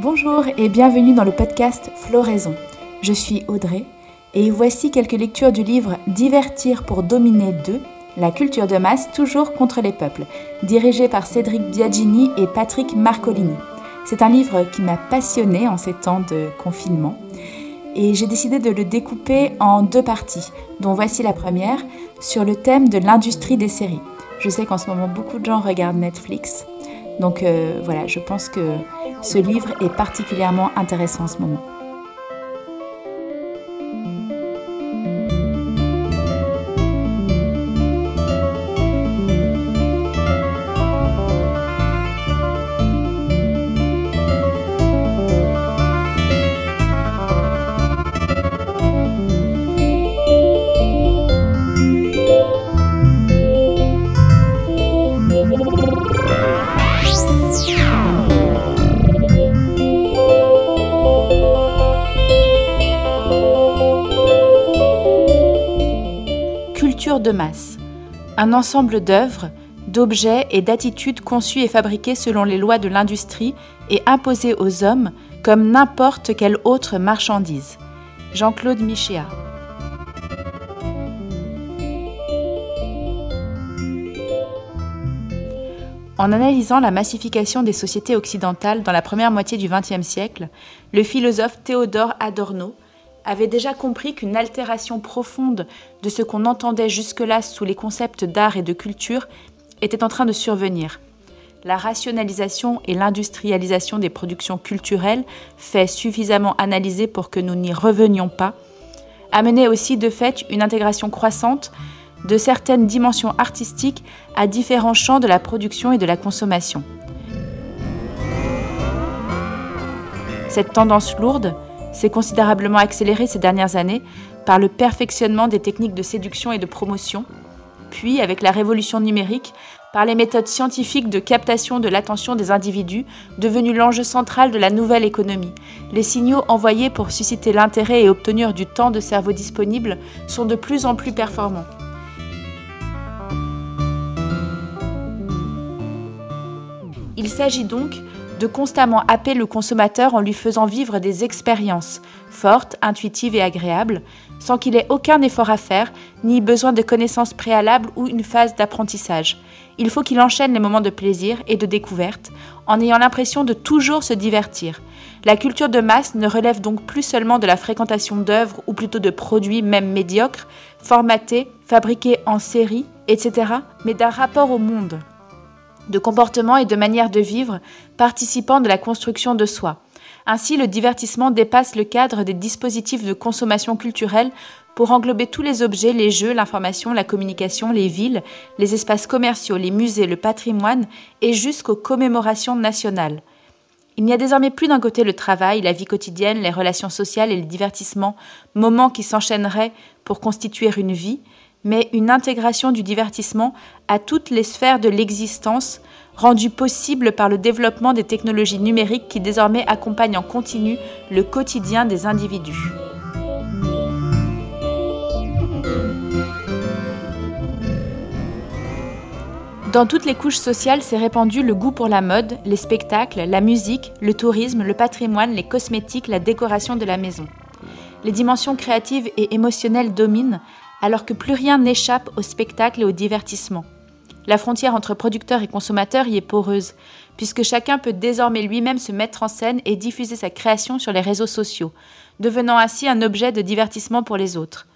Bonjour et bienvenue dans le podcast Floraison. Je suis Audrey et voici quelques lectures du livre Divertir pour dominer 2, la culture de masse toujours contre les peuples, dirigé par Cédric Biagini et Patrick Marcolini. C'est un livre qui m'a passionné en ces temps de confinement et j'ai décidé de le découper en deux parties, dont voici la première sur le thème de l'industrie des séries. Je sais qu'en ce moment beaucoup de gens regardent Netflix, donc euh, voilà, je pense que ce livre est particulièrement intéressant en ce moment. Un ensemble d'œuvres, d'objets et d'attitudes conçus et fabriqués selon les lois de l'industrie et imposés aux hommes comme n'importe quelle autre marchandise. Jean-Claude Michéa. En analysant la massification des sociétés occidentales dans la première moitié du XXe siècle, le philosophe Théodore Adorno avait déjà compris qu'une altération profonde de ce qu'on entendait jusque-là sous les concepts d'art et de culture était en train de survenir. La rationalisation et l'industrialisation des productions culturelles, fait suffisamment analysées pour que nous n'y revenions pas, amenaient aussi de fait une intégration croissante de certaines dimensions artistiques à différents champs de la production et de la consommation. Cette tendance lourde s'est considérablement accéléré ces dernières années par le perfectionnement des techniques de séduction et de promotion, puis avec la révolution numérique, par les méthodes scientifiques de captation de l'attention des individus, devenues l'enjeu central de la nouvelle économie. Les signaux envoyés pour susciter l'intérêt et obtenir du temps de cerveau disponible sont de plus en plus performants. Il s'agit donc de constamment happer le consommateur en lui faisant vivre des expériences fortes, intuitives et agréables, sans qu'il ait aucun effort à faire, ni besoin de connaissances préalables ou une phase d'apprentissage. Il faut qu'il enchaîne les moments de plaisir et de découverte, en ayant l'impression de toujours se divertir. La culture de masse ne relève donc plus seulement de la fréquentation d'œuvres ou plutôt de produits, même médiocres, formatés, fabriqués en série, etc., mais d'un rapport au monde de comportement et de manière de vivre participant de la construction de soi. Ainsi, le divertissement dépasse le cadre des dispositifs de consommation culturelle pour englober tous les objets, les jeux, l'information, la communication, les villes, les espaces commerciaux, les musées, le patrimoine et jusqu'aux commémorations nationales. Il n'y a désormais plus d'un côté le travail, la vie quotidienne, les relations sociales et le divertissement, moments qui s'enchaîneraient pour constituer une vie, mais une intégration du divertissement à toutes les sphères de l'existence, rendue possible par le développement des technologies numériques qui désormais accompagnent en continu le quotidien des individus. Dans toutes les couches sociales s'est répandu le goût pour la mode, les spectacles, la musique, le tourisme, le patrimoine, les cosmétiques, la décoration de la maison. Les dimensions créatives et émotionnelles dominent, alors que plus rien n'échappe au spectacle et au divertissement. La frontière entre producteur et consommateur y est poreuse, puisque chacun peut désormais lui-même se mettre en scène et diffuser sa création sur les réseaux sociaux, devenant ainsi un objet de divertissement pour les autres.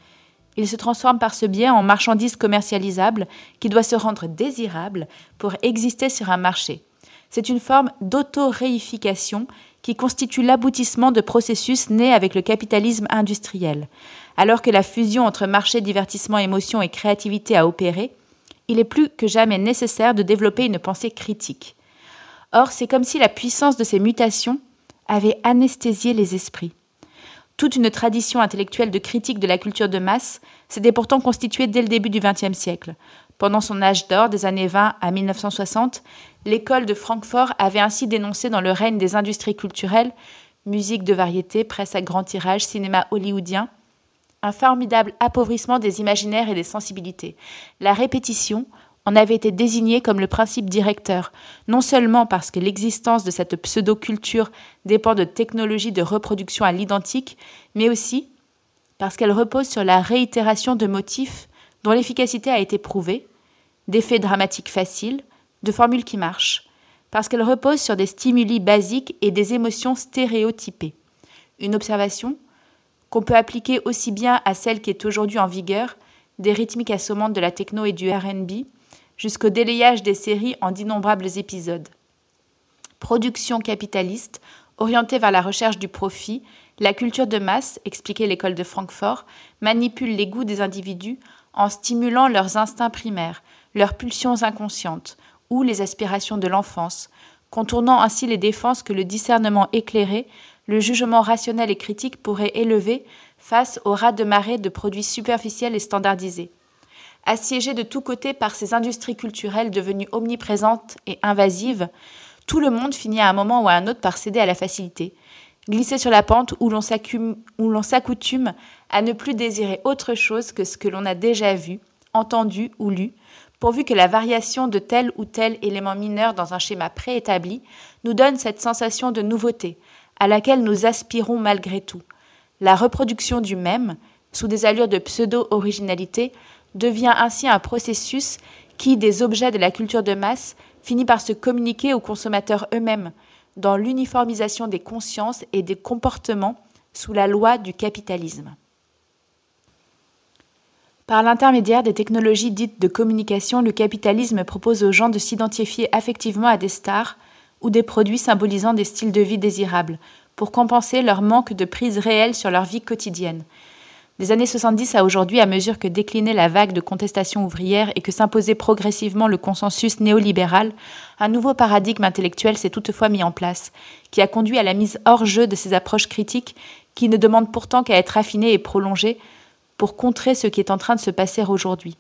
Il se transforme par ce biais en marchandise commercialisable qui doit se rendre désirable pour exister sur un marché. C'est une forme d'auto-réification qui constitue l'aboutissement de processus nés avec le capitalisme industriel. Alors que la fusion entre marché, divertissement, émotion et créativité a opéré, il est plus que jamais nécessaire de développer une pensée critique. Or, c'est comme si la puissance de ces mutations avait anesthésié les esprits. Toute une tradition intellectuelle de critique de la culture de masse s'était pourtant constituée dès le début du XXe siècle. Pendant son âge d'or des années 20 à 1960, l'école de Francfort avait ainsi dénoncé dans le règne des industries culturelles, musique de variété, presse à grand tirage, cinéma hollywoodien, un formidable appauvrissement des imaginaires et des sensibilités. La répétition, en avait été désigné comme le principe directeur, non seulement parce que l'existence de cette pseudo-culture dépend de technologies de reproduction à l'identique, mais aussi parce qu'elle repose sur la réitération de motifs dont l'efficacité a été prouvée, d'effets dramatiques faciles, de formules qui marchent, parce qu'elle repose sur des stimuli basiques et des émotions stéréotypées. Une observation qu'on peut appliquer aussi bien à celle qui est aujourd'hui en vigueur, des rythmiques assommantes de la techno et du RB, jusqu'au délayage des séries en d'innombrables épisodes. Production capitaliste, orientée vers la recherche du profit, la culture de masse, expliquait l'école de Francfort, manipule les goûts des individus en stimulant leurs instincts primaires, leurs pulsions inconscientes ou les aspirations de l'enfance, contournant ainsi les défenses que le discernement éclairé, le jugement rationnel et critique pourraient élever face au ras de marée de produits superficiels et standardisés. Assiégés de tous côtés par ces industries culturelles devenues omniprésentes et invasives, tout le monde finit à un moment ou à un autre par céder à la facilité, glisser sur la pente où l'on s'accoutume à ne plus désirer autre chose que ce que l'on a déjà vu, entendu ou lu, pourvu que la variation de tel ou tel élément mineur dans un schéma préétabli nous donne cette sensation de nouveauté, à laquelle nous aspirons malgré tout. La reproduction du même, sous des allures de pseudo-originalité, devient ainsi un processus qui, des objets de la culture de masse, finit par se communiquer aux consommateurs eux-mêmes, dans l'uniformisation des consciences et des comportements sous la loi du capitalisme. Par l'intermédiaire des technologies dites de communication, le capitalisme propose aux gens de s'identifier affectivement à des stars ou des produits symbolisant des styles de vie désirables, pour compenser leur manque de prise réelle sur leur vie quotidienne, des années 70 à aujourd'hui, à mesure que déclinait la vague de contestation ouvrière et que s'imposait progressivement le consensus néolibéral, un nouveau paradigme intellectuel s'est toutefois mis en place, qui a conduit à la mise hors jeu de ces approches critiques qui ne demandent pourtant qu'à être affinées et prolongées pour contrer ce qui est en train de se passer aujourd'hui.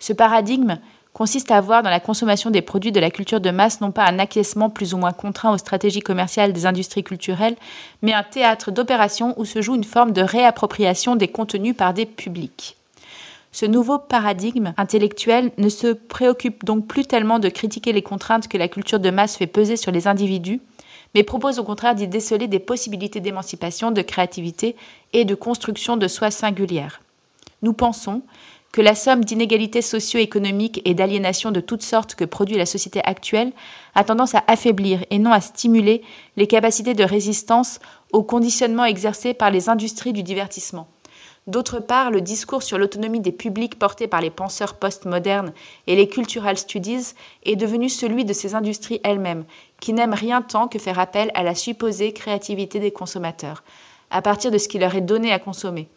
Ce paradigme consiste à voir dans la consommation des produits de la culture de masse non pas un acquiescement plus ou moins contraint aux stratégies commerciales des industries culturelles, mais un théâtre d'opération où se joue une forme de réappropriation des contenus par des publics. Ce nouveau paradigme intellectuel ne se préoccupe donc plus tellement de critiquer les contraintes que la culture de masse fait peser sur les individus, mais propose au contraire d'y déceler des possibilités d'émancipation, de créativité et de construction de soi singulière. Nous pensons que la somme d'inégalités socio-économiques et d'aliénation de toutes sortes que produit la société actuelle a tendance à affaiblir et non à stimuler les capacités de résistance aux conditionnements exercés par les industries du divertissement. D'autre part, le discours sur l'autonomie des publics porté par les penseurs postmodernes et les cultural studies est devenu celui de ces industries elles-mêmes, qui n'aiment rien tant que faire appel à la supposée créativité des consommateurs, à partir de ce qui leur est donné à consommer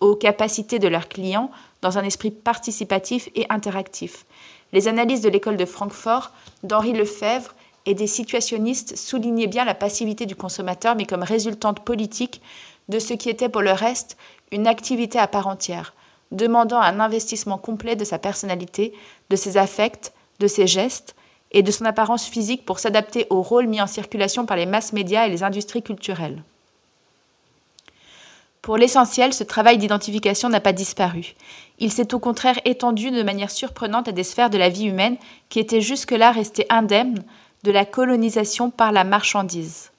aux capacités de leurs clients dans un esprit participatif et interactif. Les analyses de l'école de Francfort, d'Henri Lefebvre et des situationnistes soulignaient bien la passivité du consommateur, mais comme résultante politique de ce qui était pour le reste une activité à part entière, demandant un investissement complet de sa personnalité, de ses affects, de ses gestes et de son apparence physique pour s'adapter au rôle mis en circulation par les masses médias et les industries culturelles. Pour l'essentiel, ce travail d'identification n'a pas disparu. Il s'est au contraire étendu de manière surprenante à des sphères de la vie humaine qui étaient jusque-là restées indemnes de la colonisation par la marchandise.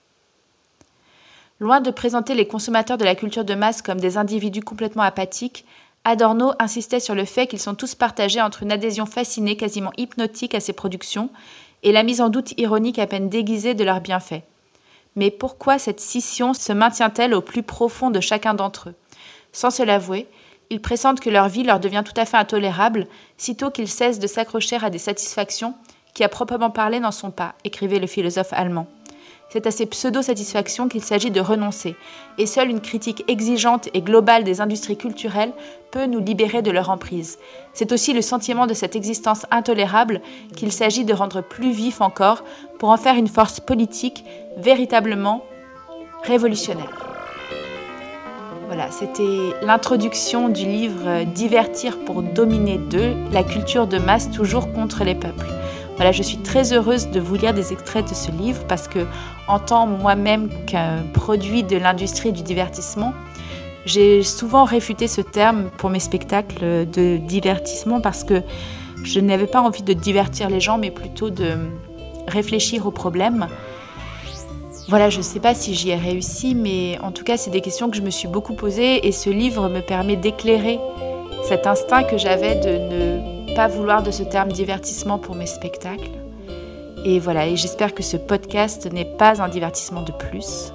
Loin de présenter les consommateurs de la culture de masse comme des individus complètement apathiques, Adorno insistait sur le fait qu'ils sont tous partagés entre une adhésion fascinée, quasiment hypnotique à ces productions, et la mise en doute ironique à peine déguisée de leurs bienfaits. Mais pourquoi cette scission se maintient-elle au plus profond de chacun d'entre eux? Sans se l'avouer, ils pressentent que leur vie leur devient tout à fait intolérable, sitôt qu'ils cessent de s'accrocher à des satisfactions qui à proprement parler n'en sont pas, écrivait le philosophe allemand. C'est à ces pseudo-satisfactions qu'il s'agit de renoncer, et seule une critique exigeante et globale des industries culturelles peut nous libérer de leur emprise. C'est aussi le sentiment de cette existence intolérable qu'il s'agit de rendre plus vif encore pour en faire une force politique véritablement révolutionnaire. Voilà, c'était l'introduction du livre Divertir pour dominer deux, la culture de masse toujours contre les peuples. Voilà, je suis très heureuse de vous lire des extraits de ce livre parce que, en tant moi-même qu'un produit de l'industrie du divertissement, j'ai souvent réfuté ce terme pour mes spectacles de divertissement parce que Je n'avais pas envie de divertir les gens, mais plutôt de réfléchir aux problèmes. Voilà, je ne sais pas si j'y ai réussi, mais en tout cas, c'est des questions que je me suis beaucoup posées et ce livre me permet d'éclairer cet instinct que j'avais de ne pas vouloir de ce terme divertissement pour mes spectacles. Et voilà, et j'espère que ce podcast n'est pas un divertissement de plus.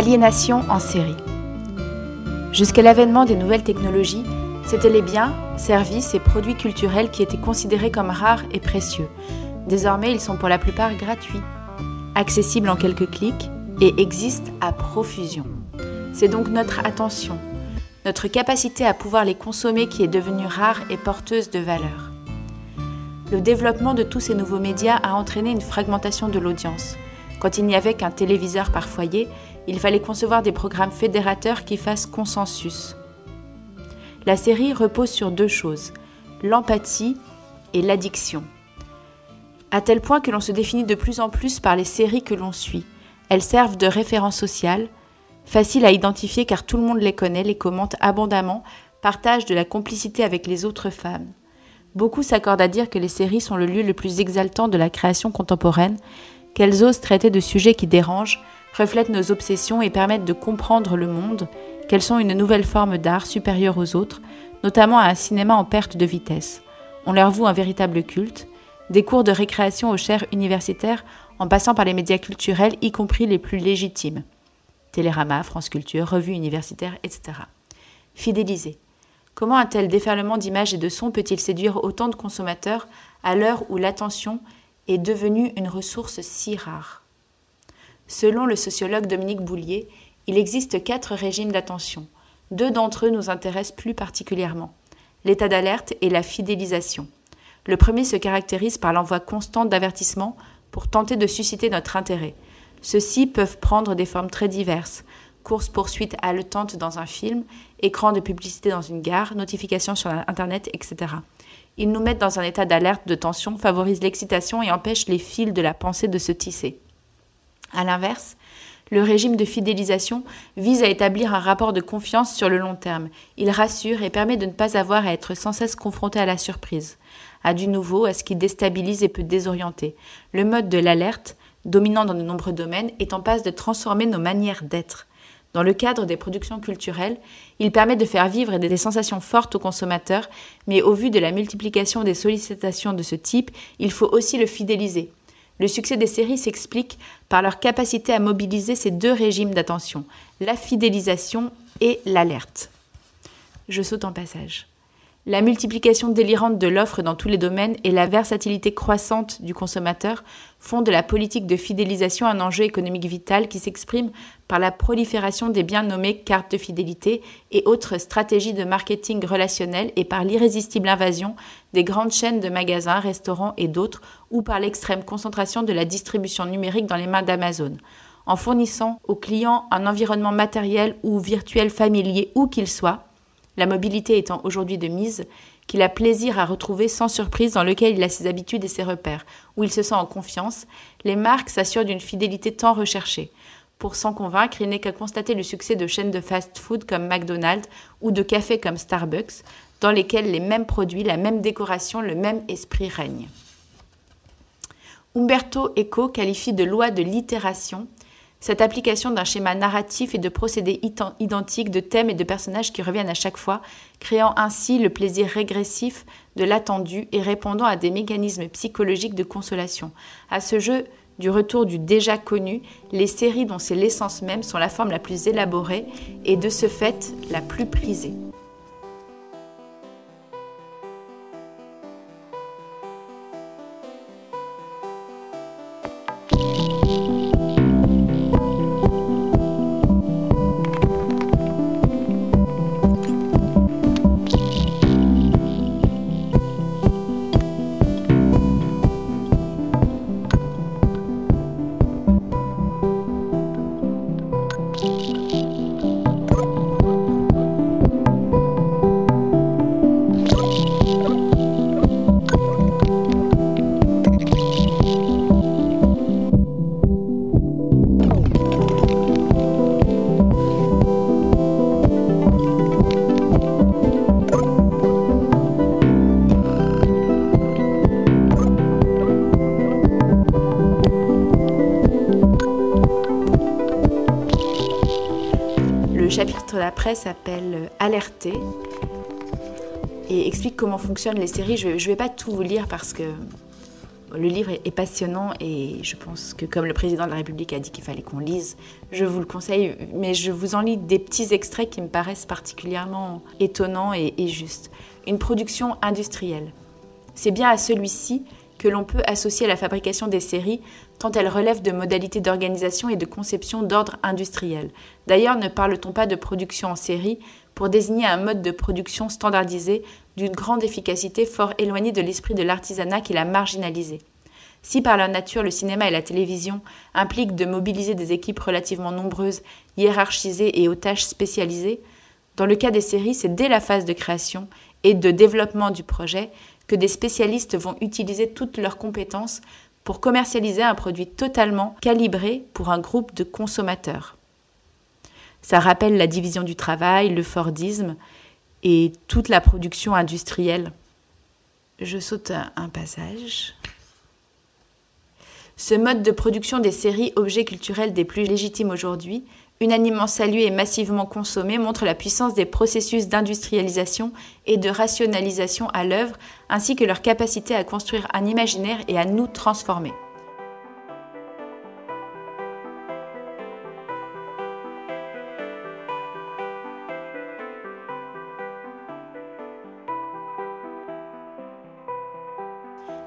Aliénation en série. Jusqu'à l'avènement des nouvelles technologies, c'étaient les biens, services et produits culturels qui étaient considérés comme rares et précieux. Désormais, ils sont pour la plupart gratuits, accessibles en quelques clics et existent à profusion. C'est donc notre attention, notre capacité à pouvoir les consommer qui est devenue rare et porteuse de valeur. Le développement de tous ces nouveaux médias a entraîné une fragmentation de l'audience. Quand il n'y avait qu'un téléviseur par foyer, il fallait concevoir des programmes fédérateurs qui fassent consensus. La série repose sur deux choses, l'empathie et l'addiction. À tel point que l'on se définit de plus en plus par les séries que l'on suit. Elles servent de référence sociale, faciles à identifier car tout le monde les connaît, les commente abondamment, partagent de la complicité avec les autres femmes. Beaucoup s'accordent à dire que les séries sont le lieu le plus exaltant de la création contemporaine, qu'elles osent traiter de sujets qui dérangent, reflètent nos obsessions et permettent de comprendre le monde, qu'elles sont une nouvelle forme d'art supérieure aux autres, notamment à un cinéma en perte de vitesse. On leur voue un véritable culte, des cours de récréation aux chaires universitaires en passant par les médias culturels, y compris les plus légitimes. Télérama, France Culture, revues universitaires, etc. Fidéliser. Comment un tel déferlement d'images et de sons peut-il séduire autant de consommateurs à l'heure où l'attention est devenue une ressource si rare? Selon le sociologue Dominique Boulier, il existe quatre régimes d'attention. Deux d'entre eux nous intéressent plus particulièrement l'état d'alerte et la fidélisation. Le premier se caractérise par l'envoi constant d'avertissements pour tenter de susciter notre intérêt. Ceux-ci peuvent prendre des formes très diverses course-poursuite haletante dans un film, écran de publicité dans une gare, notifications sur Internet, etc. Ils nous mettent dans un état d'alerte, de tension, favorisent l'excitation et empêchent les fils de la pensée de se tisser. A l'inverse, le régime de fidélisation vise à établir un rapport de confiance sur le long terme. Il rassure et permet de ne pas avoir à être sans cesse confronté à la surprise, à du nouveau, à ce qui déstabilise et peut désorienter. Le mode de l'alerte, dominant dans de nombreux domaines, est en passe de transformer nos manières d'être. Dans le cadre des productions culturelles, il permet de faire vivre des sensations fortes aux consommateurs, mais au vu de la multiplication des sollicitations de ce type, il faut aussi le fidéliser, le succès des séries s'explique par leur capacité à mobiliser ces deux régimes d'attention, la fidélisation et l'alerte. Je saute en passage. La multiplication délirante de l'offre dans tous les domaines et la versatilité croissante du consommateur font de la politique de fidélisation un enjeu économique vital qui s'exprime par la prolifération des bien nommés cartes de fidélité et autres stratégies de marketing relationnel et par l'irrésistible invasion des grandes chaînes de magasins, restaurants et d'autres ou par l'extrême concentration de la distribution numérique dans les mains d'Amazon. En fournissant aux clients un environnement matériel ou virtuel familier où qu'il soit, la mobilité étant aujourd'hui de mise, qu'il a plaisir à retrouver sans surprise dans lequel il a ses habitudes et ses repères, où il se sent en confiance, les marques s'assurent d'une fidélité tant recherchée. Pour s'en convaincre, il n'est qu'à constater le succès de chaînes de fast-food comme McDonald's ou de cafés comme Starbucks, dans lesquels les mêmes produits, la même décoration, le même esprit règnent. Umberto Eco qualifie de loi de l'itération cette application d'un schéma narratif et de procédés identiques de thèmes et de personnages qui reviennent à chaque fois, créant ainsi le plaisir régressif de l'attendu et répondant à des mécanismes psychologiques de consolation. À ce jeu du retour du déjà connu, les séries dont c'est l'essence même sont la forme la plus élaborée et de ce fait la plus prisée. S'appelle Alerter et explique comment fonctionnent les séries. Je ne vais pas tout vous lire parce que le livre est passionnant et je pense que comme le président de la République a dit qu'il fallait qu'on lise, je vous le conseille, mais je vous en lis des petits extraits qui me paraissent particulièrement étonnants et justes. Une production industrielle. C'est bien à celui-ci que l'on peut associer à la fabrication des séries, tant elles relèvent de modalités d'organisation et de conception d'ordre industriel. D'ailleurs, ne parle-t-on pas de production en série pour désigner un mode de production standardisé d'une grande efficacité fort éloigné de l'esprit de l'artisanat qui l'a marginalisé? Si par leur nature le cinéma et la télévision impliquent de mobiliser des équipes relativement nombreuses, hiérarchisées et aux tâches spécialisées, dans le cas des séries, c'est dès la phase de création et de développement du projet que des spécialistes vont utiliser toutes leurs compétences pour commercialiser un produit totalement calibré pour un groupe de consommateurs. Ça rappelle la division du travail, le Fordisme et toute la production industrielle. Je saute un passage. Ce mode de production des séries objets culturels des plus légitimes aujourd'hui unanimement salué et massivement consommé, montre la puissance des processus d'industrialisation et de rationalisation à l'œuvre, ainsi que leur capacité à construire un imaginaire et à nous transformer.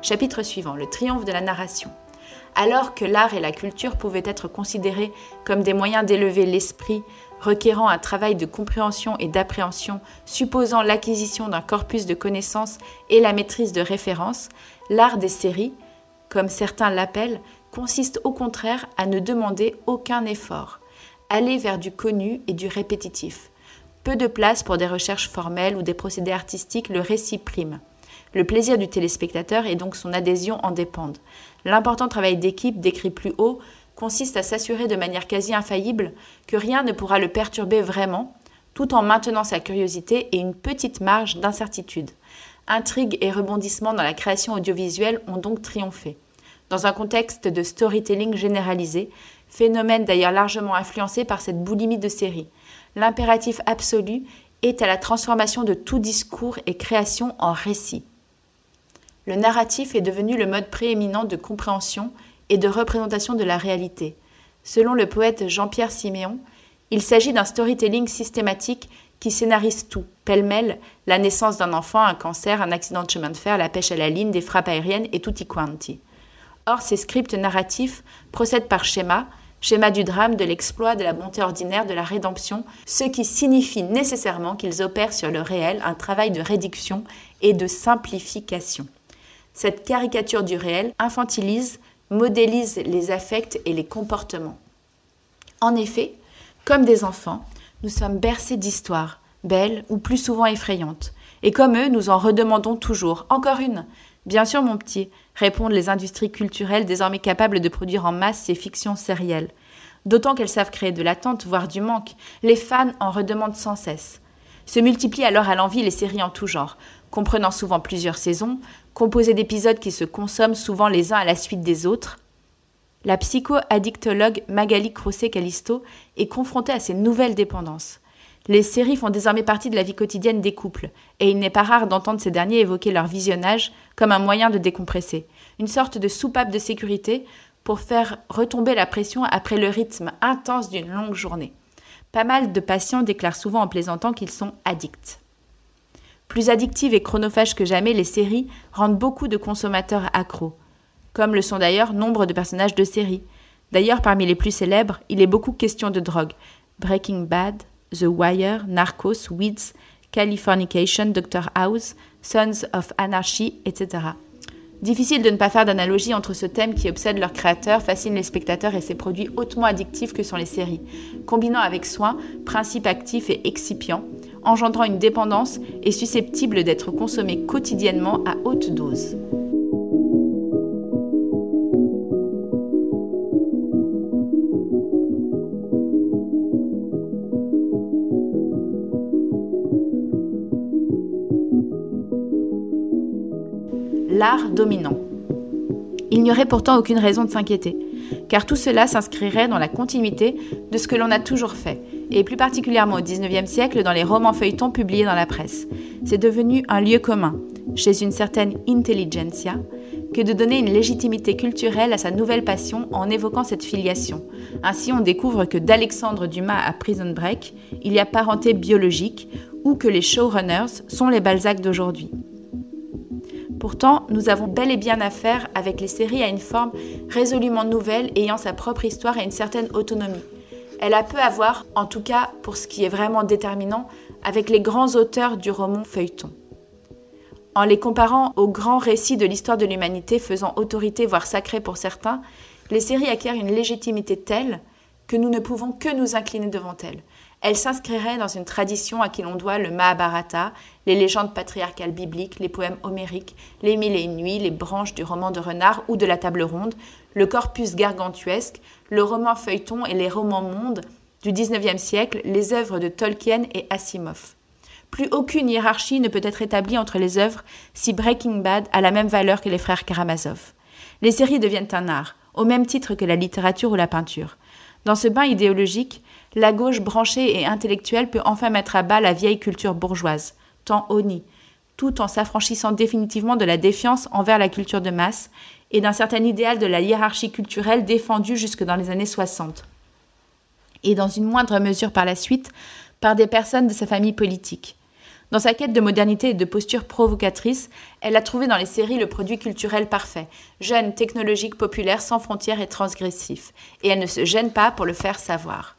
Chapitre suivant, le triomphe de la narration alors que l'art et la culture pouvaient être considérés comme des moyens d'élever l'esprit, requérant un travail de compréhension et d'appréhension, supposant l'acquisition d'un corpus de connaissances et la maîtrise de références, l'art des séries, comme certains l'appellent, consiste au contraire à ne demander aucun effort, aller vers du connu et du répétitif. Peu de place pour des recherches formelles ou des procédés artistiques, le récit prime. Le plaisir du téléspectateur et donc son adhésion en dépendent. L'important travail d'équipe décrit plus haut consiste à s'assurer de manière quasi infaillible que rien ne pourra le perturber vraiment, tout en maintenant sa curiosité et une petite marge d'incertitude. Intrigue et rebondissements dans la création audiovisuelle ont donc triomphé. Dans un contexte de storytelling généralisé, phénomène d'ailleurs largement influencé par cette boulimie de série, l'impératif absolu est à la transformation de tout discours et création en récit le narratif est devenu le mode prééminent de compréhension et de représentation de la réalité. Selon le poète Jean-Pierre Siméon, il s'agit d'un storytelling systématique qui scénarise tout, pêle-mêle, la naissance d'un enfant, un cancer, un accident de chemin de fer, la pêche à la ligne, des frappes aériennes et tutti quanti. Or, ces scripts narratifs procèdent par schéma, schéma du drame, de l'exploit, de la bonté ordinaire, de la rédemption, ce qui signifie nécessairement qu'ils opèrent sur le réel un travail de réduction et de simplification. Cette caricature du réel infantilise, modélise les affects et les comportements. En effet, comme des enfants, nous sommes bercés d'histoires, belles ou plus souvent effrayantes. Et comme eux, nous en redemandons toujours. Encore une Bien sûr, mon petit, répondent les industries culturelles désormais capables de produire en masse ces fictions sérielles. D'autant qu'elles savent créer de l'attente, voire du manque. Les fans en redemandent sans cesse. Se multiplient alors à l'envie les séries en tout genre, comprenant souvent plusieurs saisons, composées d'épisodes qui se consomment souvent les uns à la suite des autres. La psycho-addictologue Magali Crosset-Calisto est confrontée à ces nouvelles dépendances. Les séries font désormais partie de la vie quotidienne des couples, et il n'est pas rare d'entendre ces derniers évoquer leur visionnage comme un moyen de décompresser, une sorte de soupape de sécurité pour faire retomber la pression après le rythme intense d'une longue journée. Pas mal de patients déclarent souvent en plaisantant qu'ils sont addicts. Plus addictives et chronophages que jamais, les séries rendent beaucoup de consommateurs accros, comme le sont d'ailleurs nombre de personnages de séries. D'ailleurs, parmi les plus célèbres, il est beaucoup question de drogue. Breaking Bad, The Wire, Narcos, Weeds, Californication, Dr. House, Sons of Anarchy, etc. Difficile de ne pas faire d'analogie entre ce thème qui obsède leur créateur, fascine les spectateurs et ces produits hautement addictifs que sont les séries, combinant avec soin principes actifs et excipients, engendrant une dépendance et susceptible d'être consommés quotidiennement à haute dose. l'art dominant. Il n'y aurait pourtant aucune raison de s'inquiéter, car tout cela s'inscrirait dans la continuité de ce que l'on a toujours fait, et plus particulièrement au XIXe siècle dans les romans feuilletons publiés dans la presse. C'est devenu un lieu commun, chez une certaine intelligentsia, que de donner une légitimité culturelle à sa nouvelle passion en évoquant cette filiation. Ainsi, on découvre que d'Alexandre Dumas à Prison Break, il y a parenté biologique, ou que les showrunners sont les Balzac d'aujourd'hui. Pourtant, nous avons bel et bien affaire avec les séries à une forme résolument nouvelle ayant sa propre histoire et une certaine autonomie. Elle a peu à voir, en tout cas pour ce qui est vraiment déterminant, avec les grands auteurs du roman feuilleton. En les comparant aux grands récits de l'histoire de l'humanité faisant autorité voire sacrée pour certains, les séries acquièrent une légitimité telle que nous ne pouvons que nous incliner devant elles. Elle s'inscrirait dans une tradition à qui l'on doit le Mahabharata, les légendes patriarcales bibliques, les poèmes homériques, les mille et une nuits, les branches du roman de renard ou de la table ronde, le corpus gargantuesque, le roman feuilleton et les romans mondes du XIXe siècle, les œuvres de Tolkien et Asimov. Plus aucune hiérarchie ne peut être établie entre les œuvres si Breaking Bad a la même valeur que les frères Karamazov. Les séries deviennent un art, au même titre que la littérature ou la peinture. Dans ce bain idéologique, la gauche branchée et intellectuelle peut enfin mettre à bas la vieille culture bourgeoise, tant honnie, tout en s'affranchissant définitivement de la défiance envers la culture de masse et d'un certain idéal de la hiérarchie culturelle défendu jusque dans les années 60. Et dans une moindre mesure par la suite, par des personnes de sa famille politique. Dans sa quête de modernité et de posture provocatrice, elle a trouvé dans les séries le produit culturel parfait, jeune, technologique, populaire, sans frontières et transgressif. Et elle ne se gêne pas pour le faire savoir.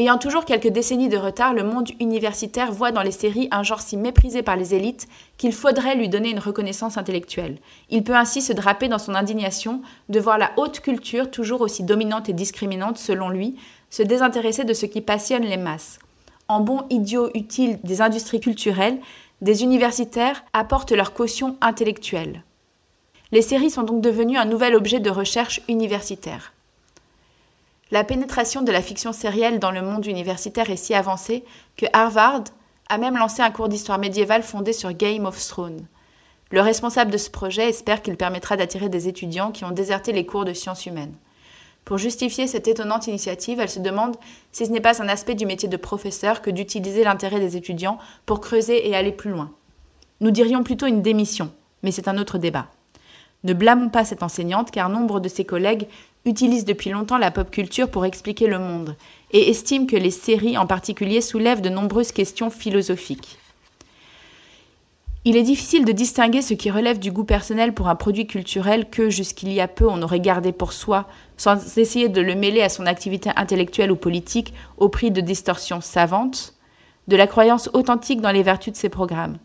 Ayant toujours quelques décennies de retard, le monde universitaire voit dans les séries un genre si méprisé par les élites qu'il faudrait lui donner une reconnaissance intellectuelle. Il peut ainsi se draper dans son indignation de voir la haute culture, toujours aussi dominante et discriminante selon lui, se désintéresser de ce qui passionne les masses. En bon idiot utile des industries culturelles, des universitaires apportent leur caution intellectuelle. Les séries sont donc devenues un nouvel objet de recherche universitaire. La pénétration de la fiction sérielle dans le monde universitaire est si avancée que Harvard a même lancé un cours d'histoire médiévale fondé sur Game of Thrones. Le responsable de ce projet espère qu'il permettra d'attirer des étudiants qui ont déserté les cours de sciences humaines. Pour justifier cette étonnante initiative, elle se demande si ce n'est pas un aspect du métier de professeur que d'utiliser l'intérêt des étudiants pour creuser et aller plus loin. Nous dirions plutôt une démission, mais c'est un autre débat. Ne blâmons pas cette enseignante car nombre de ses collègues utilise depuis longtemps la pop culture pour expliquer le monde et estime que les séries en particulier soulèvent de nombreuses questions philosophiques. Il est difficile de distinguer ce qui relève du goût personnel pour un produit culturel que, jusqu'il y a peu, on aurait gardé pour soi, sans essayer de le mêler à son activité intellectuelle ou politique au prix de distorsions savantes, de la croyance authentique dans les vertus de ces programmes.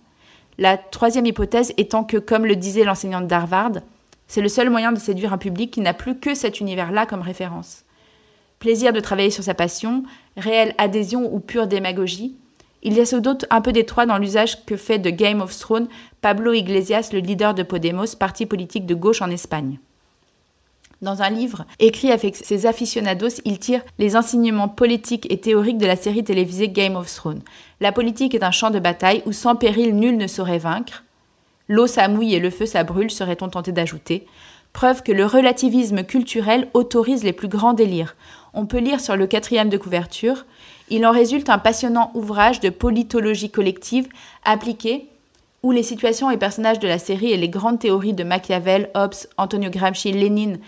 La troisième hypothèse étant que, comme le disait l'enseignante d'Harvard, c'est le seul moyen de séduire un public qui n'a plus que cet univers-là comme référence. Plaisir de travailler sur sa passion, réelle adhésion ou pure démagogie. Il y a sans doute un peu d'étroit dans l'usage que fait de Game of Thrones Pablo Iglesias, le leader de Podemos, parti politique de gauche en Espagne. Dans un livre écrit avec ses aficionados, il tire les enseignements politiques et théoriques de la série télévisée Game of Thrones. La politique est un champ de bataille où sans péril nul ne saurait vaincre. L'eau ça mouille et le feu ça brûle, serait-on tenté d'ajouter. Preuve que le relativisme culturel autorise les plus grands délires. On peut lire sur le quatrième de couverture. Il en résulte un passionnant ouvrage de politologie collective appliquée où les situations et personnages de la série et les grandes théories de Machiavel, Hobbes, Antonio Gramsci, Lénine,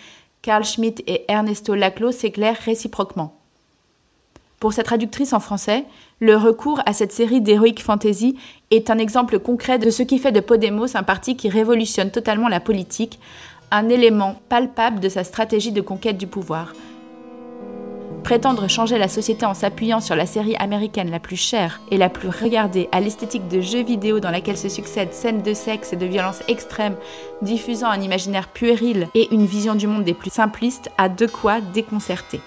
Carl Schmitt et Ernesto Laclos s'éclairent réciproquement. Pour sa traductrice en français, le recours à cette série d'héroïque fantasy est un exemple concret de ce qui fait de Podemos un parti qui révolutionne totalement la politique, un élément palpable de sa stratégie de conquête du pouvoir. Prétendre changer la société en s'appuyant sur la série américaine la plus chère et la plus regardée à l'esthétique de jeux vidéo dans laquelle se succèdent scènes de sexe et de violence extrême, diffusant un imaginaire puéril et une vision du monde des plus simplistes, a de quoi déconcerter.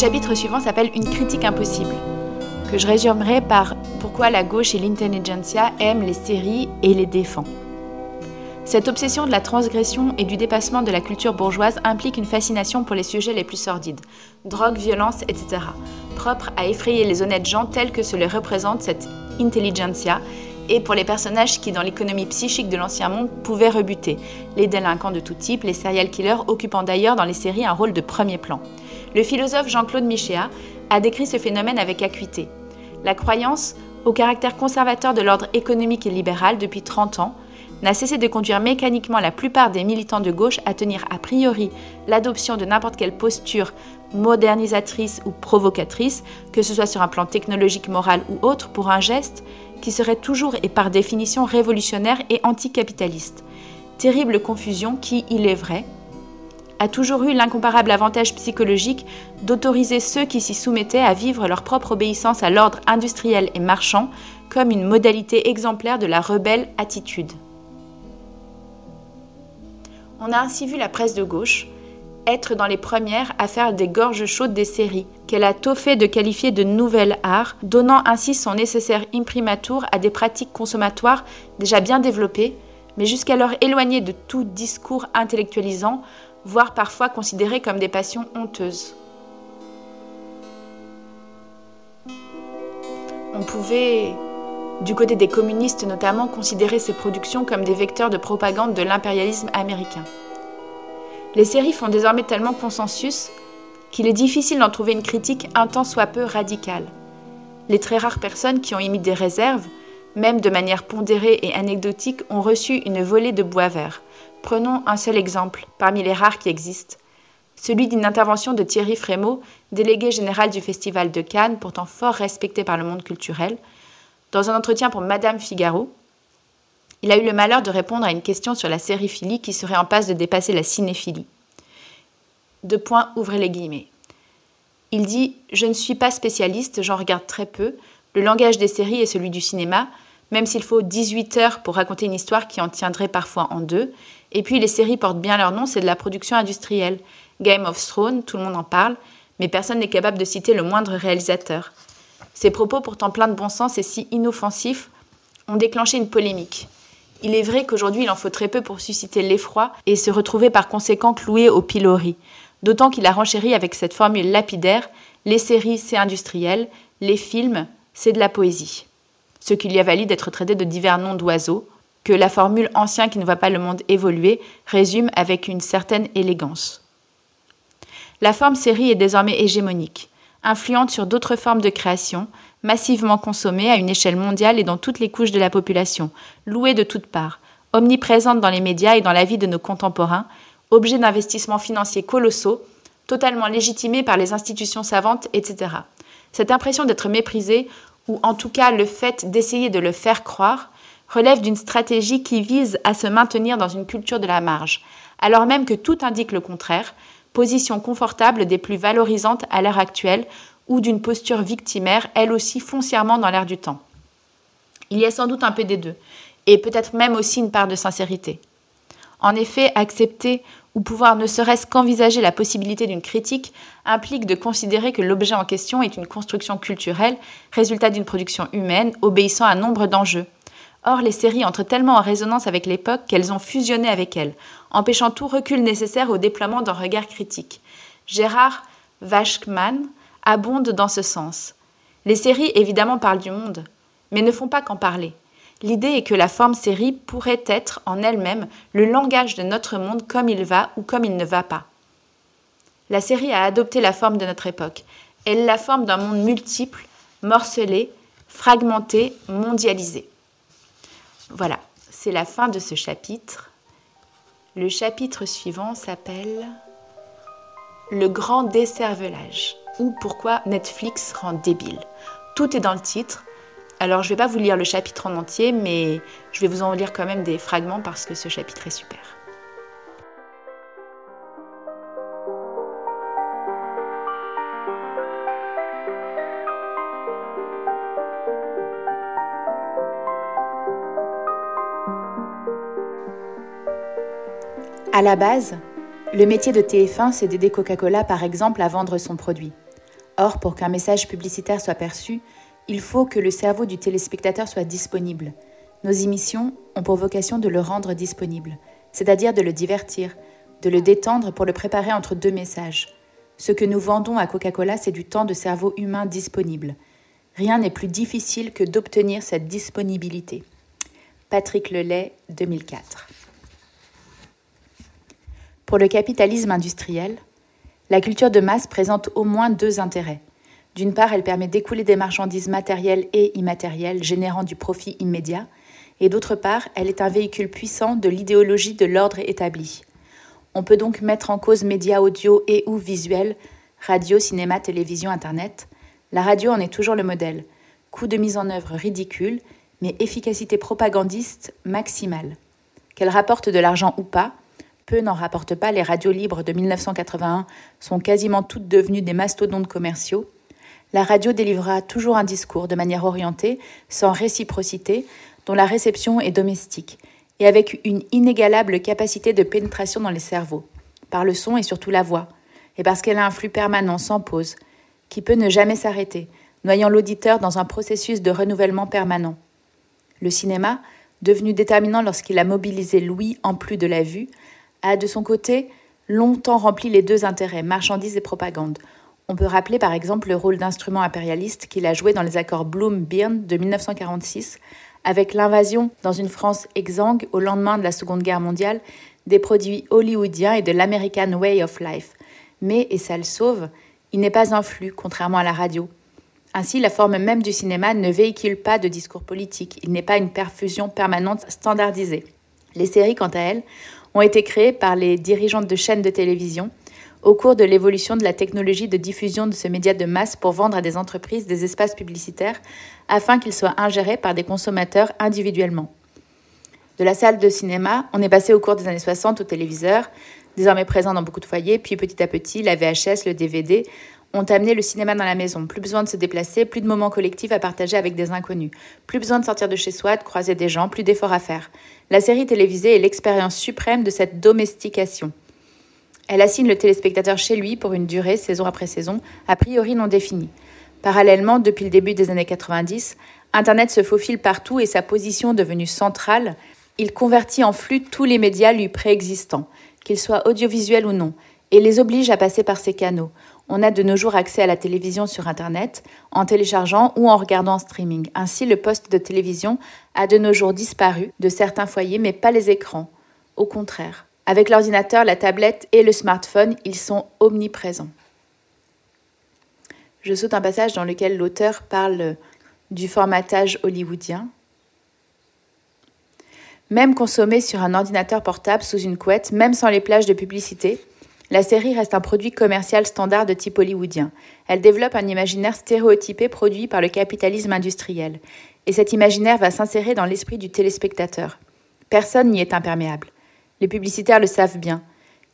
Chapitre suivant s'appelle Une critique impossible, que je résumerai par Pourquoi la gauche et l'intelligentsia aiment les séries et les défend. Cette obsession de la transgression et du dépassement de la culture bourgeoise implique une fascination pour les sujets les plus sordides, drogue, violence, etc., propre à effrayer les honnêtes gens tels que se les représente cette intelligentsia, et pour les personnages qui, dans l'économie psychique de l'ancien monde, pouvaient rebuter, les délinquants de tout type, les serial killers occupant d'ailleurs dans les séries un rôle de premier plan. Le philosophe Jean-Claude Michéa a décrit ce phénomène avec acuité. La croyance au caractère conservateur de l'ordre économique et libéral depuis 30 ans n'a cessé de conduire mécaniquement la plupart des militants de gauche à tenir a priori l'adoption de n'importe quelle posture modernisatrice ou provocatrice, que ce soit sur un plan technologique, moral ou autre, pour un geste qui serait toujours et par définition révolutionnaire et anticapitaliste. Terrible confusion qui, il est vrai, a toujours eu l'incomparable avantage psychologique d'autoriser ceux qui s'y soumettaient à vivre leur propre obéissance à l'ordre industriel et marchand comme une modalité exemplaire de la rebelle attitude. On a ainsi vu la presse de gauche être dans les premières à faire des gorges chaudes des séries, qu'elle a tôt fait de qualifier de nouvel art, donnant ainsi son nécessaire imprimatur à des pratiques consommatoires déjà bien développées, mais jusqu'alors éloignées de tout discours intellectualisant voire parfois considérées comme des passions honteuses. On pouvait, du côté des communistes notamment, considérer ces productions comme des vecteurs de propagande de l'impérialisme américain. Les séries font désormais tellement consensus qu'il est difficile d'en trouver une critique un tant soit peu radicale. Les très rares personnes qui ont émis des réserves, même de manière pondérée et anecdotique, ont reçu une volée de bois vert, Prenons un seul exemple, parmi les rares qui existent, celui d'une intervention de Thierry Frémaux, délégué général du Festival de Cannes, pourtant fort respecté par le monde culturel. Dans un entretien pour Madame Figaro, il a eu le malheur de répondre à une question sur la sériphilie qui serait en passe de dépasser la cinéphilie. Deux points, ouvrez les guillemets. Il dit Je ne suis pas spécialiste, j'en regarde très peu. Le langage des séries est celui du cinéma, même s'il faut 18 heures pour raconter une histoire qui en tiendrait parfois en deux, et puis les séries portent bien leur nom, c'est de la production industrielle. Game of Thrones, tout le monde en parle, mais personne n'est capable de citer le moindre réalisateur. Ces propos, pourtant pleins de bon sens et si inoffensifs, ont déclenché une polémique. Il est vrai qu'aujourd'hui il en faut très peu pour susciter l'effroi et se retrouver par conséquent cloué au pilori, d'autant qu'il a renchéri avec cette formule lapidaire les séries c'est industriel, les films c'est de la poésie. Ce qui lui a valu d'être traité de divers noms d'oiseaux, que la formule ancien qui ne voit pas le monde évoluer résume avec une certaine élégance. La forme série est désormais hégémonique, influente sur d'autres formes de création, massivement consommée à une échelle mondiale et dans toutes les couches de la population, louée de toutes parts, omniprésente dans les médias et dans la vie de nos contemporains, objet d'investissements financiers colossaux, totalement légitimée par les institutions savantes, etc. Cette impression d'être méprisée, ou en tout cas le fait d'essayer de le faire croire, relève d'une stratégie qui vise à se maintenir dans une culture de la marge, alors même que tout indique le contraire, position confortable des plus valorisantes à l'heure actuelle ou d'une posture victimaire, elle aussi foncièrement dans l'air du temps. Il y a sans doute un peu des deux, et peut-être même aussi une part de sincérité. En effet, accepter ou pouvoir ne serait-ce qu'envisager la possibilité d'une critique implique de considérer que l'objet en question est une construction culturelle, résultat d'une production humaine, obéissant à nombre d'enjeux. Or, les séries entrent tellement en résonance avec l'époque qu'elles ont fusionné avec elle, empêchant tout recul nécessaire au déploiement d'un regard critique. Gérard Vachkman abonde dans ce sens. Les séries, évidemment, parlent du monde, mais ne font pas qu'en parler. L'idée est que la forme série pourrait être en elle-même le langage de notre monde comme il va ou comme il ne va pas. La série a adopté la forme de notre époque. Elle la forme d'un monde multiple, morcelé, fragmenté, mondialisé. Voilà, c'est la fin de ce chapitre. Le chapitre suivant s'appelle Le grand décervelage ou pourquoi Netflix rend débile. Tout est dans le titre. Alors je ne vais pas vous lire le chapitre en entier, mais je vais vous en lire quand même des fragments parce que ce chapitre est super. À la base, le métier de TF1, c'est d'aider Coca-Cola, par exemple, à vendre son produit. Or, pour qu'un message publicitaire soit perçu, il faut que le cerveau du téléspectateur soit disponible. Nos émissions ont pour vocation de le rendre disponible, c'est-à-dire de le divertir, de le détendre pour le préparer entre deux messages. Ce que nous vendons à Coca-Cola, c'est du temps de cerveau humain disponible. Rien n'est plus difficile que d'obtenir cette disponibilité. Patrick Lelay, 2004. Pour le capitalisme industriel, la culture de masse présente au moins deux intérêts. D'une part, elle permet d'écouler des marchandises matérielles et immatérielles générant du profit immédiat, et d'autre part, elle est un véhicule puissant de l'idéologie de l'ordre établi. On peut donc mettre en cause médias audio et ou visuels, radio, cinéma, télévision, internet. La radio en est toujours le modèle. Coût de mise en œuvre ridicule, mais efficacité propagandiste maximale. Qu'elle rapporte de l'argent ou pas, n'en rapportent pas, les radios libres de 1981 sont quasiment toutes devenues des mastodontes commerciaux. La radio délivrera toujours un discours de manière orientée, sans réciprocité, dont la réception est domestique, et avec une inégalable capacité de pénétration dans les cerveaux, par le son et surtout la voix, et parce qu'elle a un flux permanent sans pause, qui peut ne jamais s'arrêter, noyant l'auditeur dans un processus de renouvellement permanent. Le cinéma, devenu déterminant lorsqu'il a mobilisé l'ouïe en plus de la vue, a de son côté longtemps rempli les deux intérêts, marchandises et propagande. On peut rappeler par exemple le rôle d'instrument impérialiste qu'il a joué dans les accords Bloom-Byrne de 1946, avec l'invasion dans une France exsangue au lendemain de la Seconde Guerre mondiale des produits hollywoodiens et de l'American Way of Life. Mais, et ça le sauve, il n'est pas un flux, contrairement à la radio. Ainsi, la forme même du cinéma ne véhicule pas de discours politique, il n'est pas une perfusion permanente standardisée. Les séries, quant à elles, ont été créées par les dirigeantes de chaînes de télévision au cours de l'évolution de la technologie de diffusion de ce média de masse pour vendre à des entreprises des espaces publicitaires afin qu'ils soient ingérés par des consommateurs individuellement. De la salle de cinéma, on est passé au cours des années 60 au téléviseur, désormais présent dans beaucoup de foyers, puis petit à petit, la VHS, le DVD ont amené le cinéma dans la maison. Plus besoin de se déplacer, plus de moments collectifs à partager avec des inconnus. Plus besoin de sortir de chez soi, de croiser des gens, plus d'efforts à faire. La série télévisée est l'expérience suprême de cette domestication. Elle assigne le téléspectateur chez lui pour une durée, saison après saison, a priori non définie. Parallèlement, depuis le début des années 90, Internet se faufile partout et sa position devenue centrale, il convertit en flux tous les médias lui préexistants, qu'ils soient audiovisuels ou non, et les oblige à passer par ces canaux on a de nos jours accès à la télévision sur Internet, en téléchargeant ou en regardant en streaming. Ainsi, le poste de télévision a de nos jours disparu de certains foyers, mais pas les écrans. Au contraire, avec l'ordinateur, la tablette et le smartphone, ils sont omniprésents. Je saute un passage dans lequel l'auteur parle du formatage hollywoodien. Même consommé sur un ordinateur portable sous une couette, même sans les plages de publicité, la série reste un produit commercial standard de type hollywoodien. Elle développe un imaginaire stéréotypé produit par le capitalisme industriel. Et cet imaginaire va s'insérer dans l'esprit du téléspectateur. Personne n'y est imperméable. Les publicitaires le savent bien.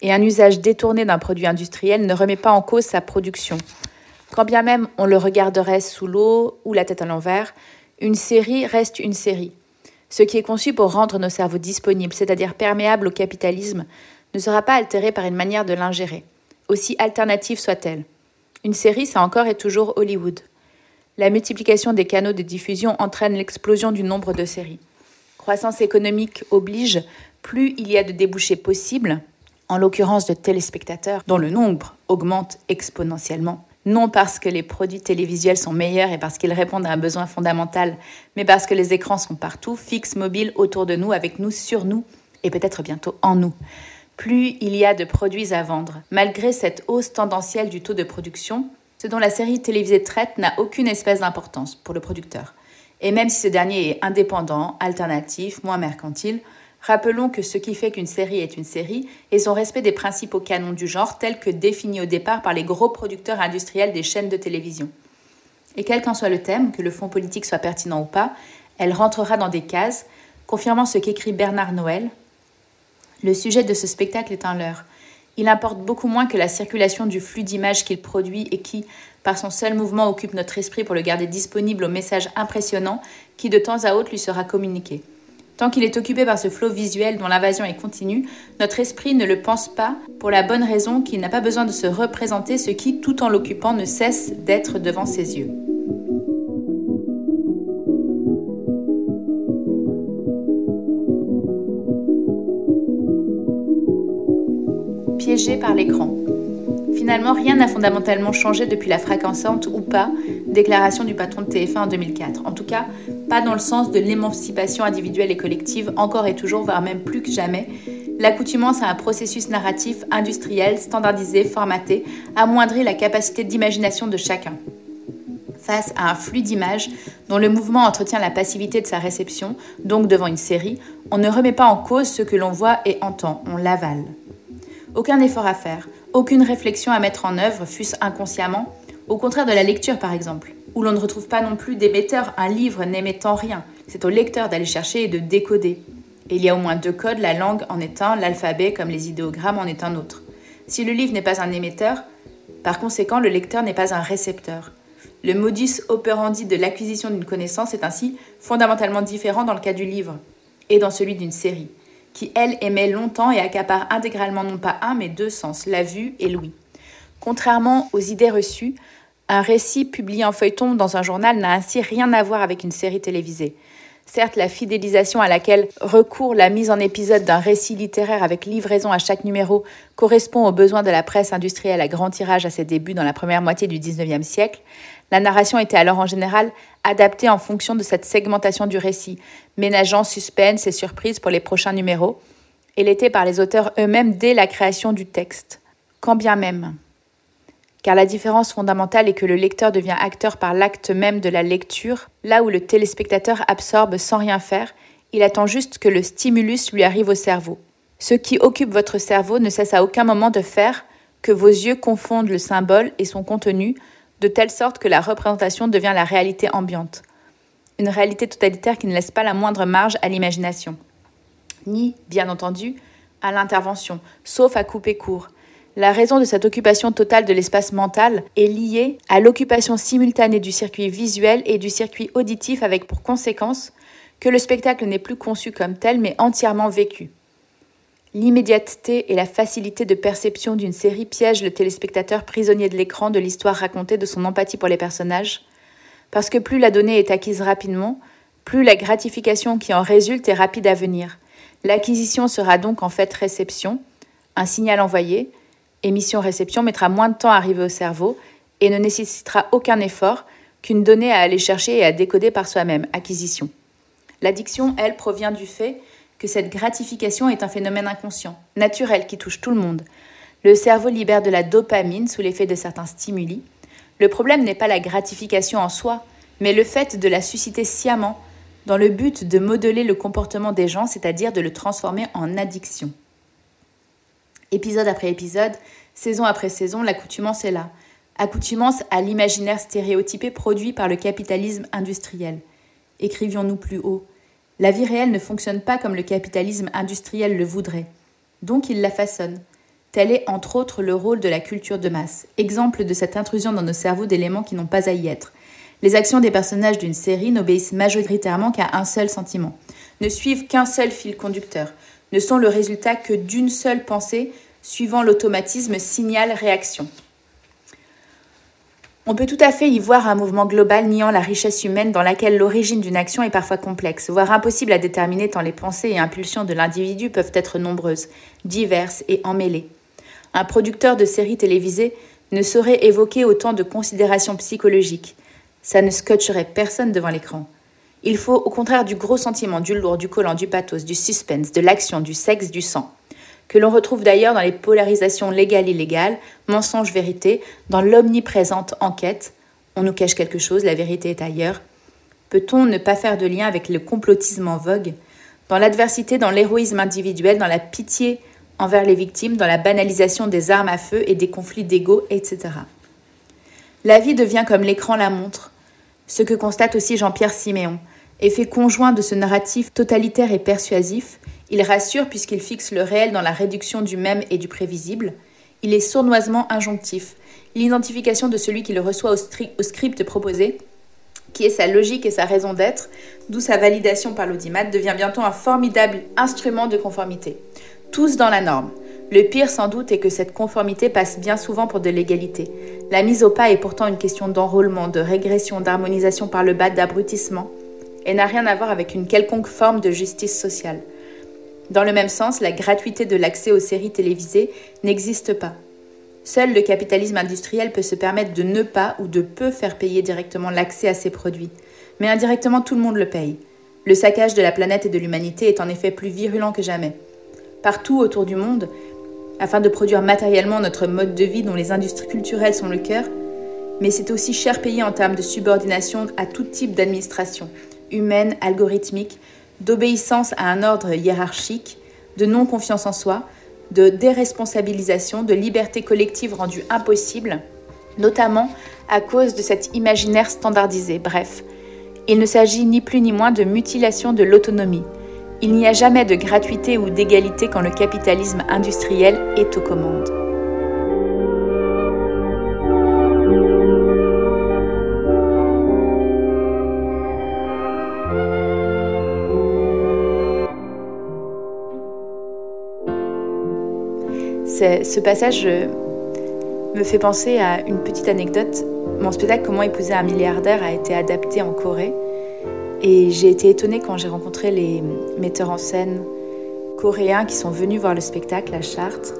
Et un usage détourné d'un produit industriel ne remet pas en cause sa production. Quand bien même on le regarderait sous l'eau ou la tête à l'envers, une série reste une série. Ce qui est conçu pour rendre nos cerveaux disponibles, c'est-à-dire perméables au capitalisme, ne sera pas altéré par une manière de l'ingérer, aussi alternative soit-elle. Une série, ça encore et toujours Hollywood. La multiplication des canaux de diffusion entraîne l'explosion du nombre de séries. Croissance économique oblige, plus il y a de débouchés possibles, en l'occurrence de téléspectateurs, dont le nombre augmente exponentiellement, non parce que les produits télévisuels sont meilleurs et parce qu'ils répondent à un besoin fondamental, mais parce que les écrans sont partout, fixes, mobiles, autour de nous, avec nous, sur nous, et peut-être bientôt en nous. Plus il y a de produits à vendre, malgré cette hausse tendancielle du taux de production, ce dont la série télévisée traite n'a aucune espèce d'importance pour le producteur. Et même si ce dernier est indépendant, alternatif, moins mercantile, Rappelons que ce qui fait qu'une série est une série est son respect des principaux canons du genre tels que définis au départ par les gros producteurs industriels des chaînes de télévision. Et quel qu'en soit le thème, que le fond politique soit pertinent ou pas, elle rentrera dans des cases, confirmant ce qu'écrit Bernard Noël. Le sujet de ce spectacle est un leurre. Il importe beaucoup moins que la circulation du flux d'images qu'il produit et qui, par son seul mouvement, occupe notre esprit pour le garder disponible au message impressionnant qui de temps à autre lui sera communiqué. Tant qu'il est occupé par ce flot visuel dont l'invasion est continue, notre esprit ne le pense pas pour la bonne raison qu'il n'a pas besoin de se représenter ce qui, tout en l'occupant, ne cesse d'être devant ses yeux. Par l'écran. Finalement, rien n'a fondamentalement changé depuis la fréquençante ou pas déclaration du patron de TF1 en 2004. En tout cas, pas dans le sens de l'émancipation individuelle et collective, encore et toujours, voire même plus que jamais. L'accoutumance à un processus narratif industriel, standardisé, formaté, amoindrit la capacité d'imagination de chacun. Face à un flux d'images dont le mouvement entretient la passivité de sa réception, donc devant une série, on ne remet pas en cause ce que l'on voit et entend, on l'avale. Aucun effort à faire, aucune réflexion à mettre en œuvre, fût-ce inconsciemment, au contraire de la lecture, par exemple, où l'on ne retrouve pas non plus d'émetteur, un livre n'émettant rien. C'est au lecteur d'aller chercher et de décoder. Et il y a au moins deux codes, la langue en est un, l'alphabet comme les idéogrammes en est un autre. Si le livre n'est pas un émetteur, par conséquent, le lecteur n'est pas un récepteur. Le modus operandi de l'acquisition d'une connaissance est ainsi fondamentalement différent dans le cas du livre et dans celui d'une série, qui, elle, émet longtemps et accapare intégralement non pas un mais deux sens, la vue et l'ouïe. Contrairement aux idées reçues, un récit publié en feuilleton dans un journal n'a ainsi rien à voir avec une série télévisée. Certes, la fidélisation à laquelle recourt la mise en épisode d'un récit littéraire avec livraison à chaque numéro correspond aux besoins de la presse industrielle à grand tirage à ses débuts dans la première moitié du XIXe siècle. La narration était alors en général adaptée en fonction de cette segmentation du récit, ménageant suspense et surprise pour les prochains numéros, et l'était par les auteurs eux-mêmes dès la création du texte. Quand bien même car la différence fondamentale est que le lecteur devient acteur par l'acte même de la lecture, là où le téléspectateur absorbe sans rien faire, il attend juste que le stimulus lui arrive au cerveau. Ce qui occupe votre cerveau ne cesse à aucun moment de faire que vos yeux confondent le symbole et son contenu, de telle sorte que la représentation devient la réalité ambiante. Une réalité totalitaire qui ne laisse pas la moindre marge à l'imagination. Ni, bien entendu, à l'intervention, sauf à couper court, la raison de cette occupation totale de l'espace mental est liée à l'occupation simultanée du circuit visuel et du circuit auditif avec pour conséquence que le spectacle n'est plus conçu comme tel mais entièrement vécu. L'immédiateté et la facilité de perception d'une série piègent le téléspectateur prisonnier de l'écran de l'histoire racontée de son empathie pour les personnages, parce que plus la donnée est acquise rapidement, plus la gratification qui en résulte est rapide à venir. L'acquisition sera donc en fait réception, un signal envoyé, émission-réception mettra moins de temps à arriver au cerveau et ne nécessitera aucun effort qu'une donnée à aller chercher et à décoder par soi-même, acquisition. L'addiction, elle, provient du fait que cette gratification est un phénomène inconscient, naturel, qui touche tout le monde. Le cerveau libère de la dopamine sous l'effet de certains stimuli. Le problème n'est pas la gratification en soi, mais le fait de la susciter sciemment, dans le but de modeler le comportement des gens, c'est-à-dire de le transformer en addiction. Épisode après épisode, saison après saison, l'accoutumance est là. Accoutumance à l'imaginaire stéréotypé produit par le capitalisme industriel. Écrivions-nous plus haut. La vie réelle ne fonctionne pas comme le capitalisme industriel le voudrait. Donc il la façonne. Tel est entre autres le rôle de la culture de masse, exemple de cette intrusion dans nos cerveaux d'éléments qui n'ont pas à y être. Les actions des personnages d'une série n'obéissent majoritairement qu'à un seul sentiment, ne suivent qu'un seul fil conducteur, ne sont le résultat que d'une seule pensée suivant l'automatisme signal-réaction. On peut tout à fait y voir un mouvement global niant la richesse humaine dans laquelle l'origine d'une action est parfois complexe, voire impossible à déterminer tant les pensées et impulsions de l'individu peuvent être nombreuses, diverses et emmêlées. Un producteur de séries télévisées ne saurait évoquer autant de considérations psychologiques. Ça ne scotcherait personne devant l'écran. Il faut au contraire du gros sentiment, du lourd, du collant, du pathos, du suspense, de l'action, du sexe, du sang que l'on retrouve d'ailleurs dans les polarisations légales-illégales, mensonge-vérité, dans l'omniprésente enquête. On nous cache quelque chose, la vérité est ailleurs. Peut-on ne pas faire de lien avec le complotisme en vogue? Dans l'adversité, dans l'héroïsme individuel, dans la pitié envers les victimes, dans la banalisation des armes à feu et des conflits d'ego, etc. La vie devient comme l'écran la montre, ce que constate aussi Jean-Pierre Siméon, effet conjoint de ce narratif totalitaire et persuasif, il rassure puisqu'il fixe le réel dans la réduction du même et du prévisible. Il est sournoisement injonctif. L'identification de celui qui le reçoit au, script proposé, qui est sa logique et sa raison d'être, d'où sa validation par l'audimat, devient bientôt un formidable instrument de conformité. Tous dans la norme. Le pire sans doute est que cette conformité passe bien souvent pour de l'égalité. La mise au pas est pourtant une question d'enrôlement, de régression, d'harmonisation par le bas, d'abrutissement, et n'a rien à voir avec une quelconque forme de justice sociale. Dans le même sens, la gratuité de l'accès aux séries télévisées n'existe pas. Seul le capitalisme industriel peut se permettre de ne pas ou de peu faire payer directement l'accès à ces produits. Mais indirectement, tout le monde le paye. Le saccage de la planète et de l'humanité est en effet plus virulent que jamais. Partout autour du monde, afin de produire matériellement notre mode de vie dont les industries culturelles sont le cœur, mais c'est aussi cher payé en termes de subordination à tout type d'administration, humaine, algorithmique, d'obéissance à un ordre hiérarchique, de non-confiance en soi, de déresponsabilisation, de liberté collective rendue impossible, notamment à cause de cet imaginaire standardisé. Bref, il ne s'agit ni plus ni moins de mutilation de l'autonomie. Il n'y a jamais de gratuité ou d'égalité quand le capitalisme industriel est aux commandes. Ce passage euh, me fait penser à une petite anecdote. Mon spectacle Comment épouser un milliardaire a été adapté en Corée. Et j'ai été étonnée quand j'ai rencontré les metteurs en scène coréens qui sont venus voir le spectacle à Chartres.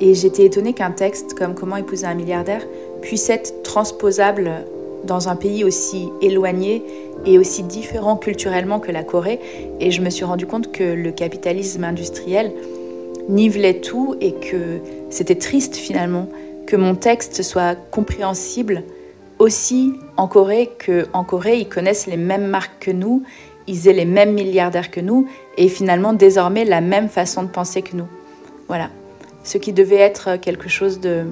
Et j'étais étonnée qu'un texte comme Comment épouser un milliardaire puisse être transposable dans un pays aussi éloigné et aussi différent culturellement que la Corée. Et je me suis rendu compte que le capitalisme industriel nivelait tout et que c'était triste finalement que mon texte soit compréhensible aussi en Corée que en Corée ils connaissent les mêmes marques que nous, ils aient les mêmes milliardaires que nous et finalement désormais la même façon de penser que nous. Voilà. Ce qui devait être quelque chose de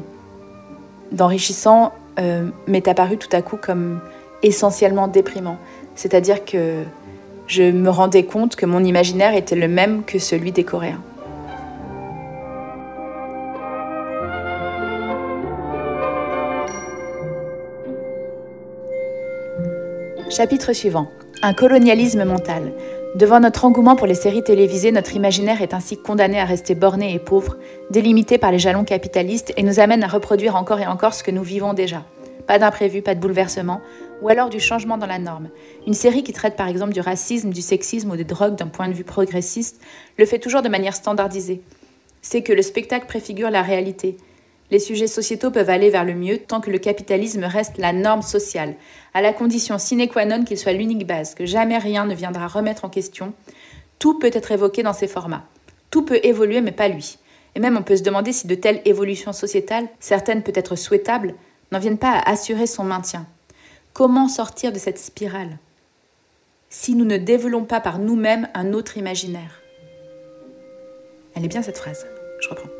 d'enrichissant euh, m'est apparu tout à coup comme essentiellement déprimant. C'est-à-dire que je me rendais compte que mon imaginaire était le même que celui des Coréens. Chapitre suivant. Un colonialisme mental. Devant notre engouement pour les séries télévisées, notre imaginaire est ainsi condamné à rester borné et pauvre, délimité par les jalons capitalistes et nous amène à reproduire encore et encore ce que nous vivons déjà. Pas d'imprévu, pas de bouleversement, ou alors du changement dans la norme. Une série qui traite par exemple du racisme, du sexisme ou des drogues d'un point de vue progressiste le fait toujours de manière standardisée. C'est que le spectacle préfigure la réalité. Les sujets sociétaux peuvent aller vers le mieux tant que le capitalisme reste la norme sociale, à la condition sine qua non qu'il soit l'unique base, que jamais rien ne viendra remettre en question. Tout peut être évoqué dans ces formats. Tout peut évoluer, mais pas lui. Et même on peut se demander si de telles évolutions sociétales, certaines peut-être souhaitables, n'en viennent pas à assurer son maintien. Comment sortir de cette spirale si nous ne développons pas par nous-mêmes un autre imaginaire? Elle est bien cette phrase, je reprends.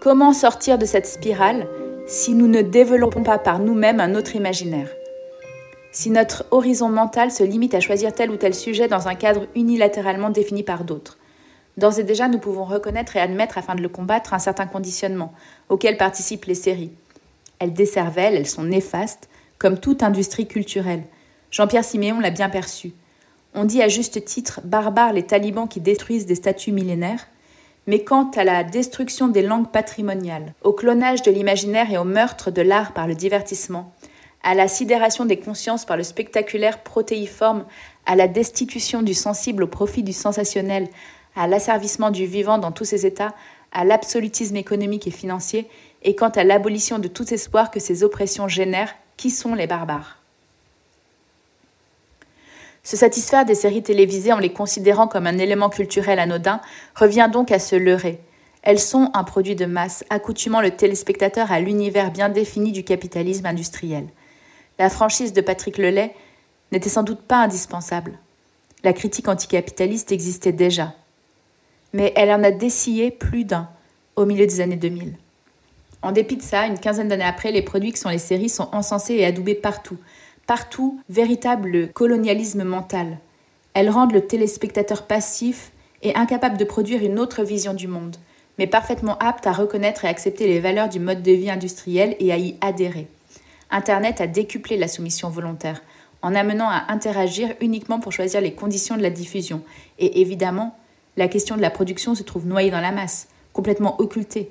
Comment sortir de cette spirale si nous ne développons pas par nous-mêmes un autre imaginaire? Si notre horizon mental se limite à choisir tel ou tel sujet dans un cadre unilatéralement défini par d'autres D'ores et déjà, nous pouvons reconnaître et admettre, afin de le combattre, un certain conditionnement auquel participent les séries. Elles décervellent, elles sont néfastes, comme toute industrie culturelle. Jean-Pierre Siméon l'a bien perçu. On dit à juste titre barbares les talibans qui détruisent des statues millénaires, mais quant à la destruction des langues patrimoniales, au clonage de l'imaginaire et au meurtre de l'art par le divertissement, à la sidération des consciences par le spectaculaire protéiforme, à la destitution du sensible au profit du sensationnel, à l'asservissement du vivant dans tous ses états, à l'absolutisme économique et financier, et quant à l'abolition de tout espoir que ces oppressions génèrent, qui sont les barbares Se satisfaire des séries télévisées en les considérant comme un élément culturel anodin revient donc à se leurrer. Elles sont un produit de masse, accoutumant le téléspectateur à l'univers bien défini du capitalisme industriel. La franchise de Patrick Lelay n'était sans doute pas indispensable. La critique anticapitaliste existait déjà. Mais elle en a dessillé plus d'un au milieu des années 2000. En dépit de ça, une quinzaine d'années après, les produits qui sont les séries sont encensés et adoubés partout. Partout, véritable colonialisme mental. Elles rendent le téléspectateur passif et incapable de produire une autre vision du monde, mais parfaitement apte à reconnaître et accepter les valeurs du mode de vie industriel et à y adhérer. Internet a décuplé la soumission volontaire, en amenant à interagir uniquement pour choisir les conditions de la diffusion. Et évidemment, la question de la production se trouve noyée dans la masse, complètement occultée.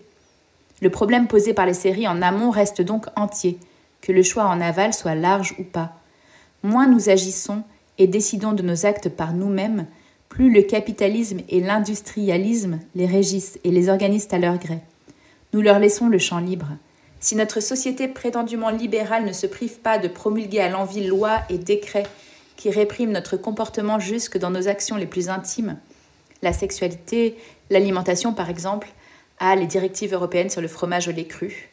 Le problème posé par les séries en amont reste donc entier, que le choix en aval soit large ou pas. Moins nous agissons et décidons de nos actes par nous-mêmes, plus le capitalisme et l'industrialisme les régissent et les organisent à leur gré. Nous leur laissons le champ libre. Si notre société prétendument libérale ne se prive pas de promulguer à l'envie lois et décrets qui répriment notre comportement jusque dans nos actions les plus intimes, la sexualité, l'alimentation par exemple, a les directives européennes sur le fromage au lait cru.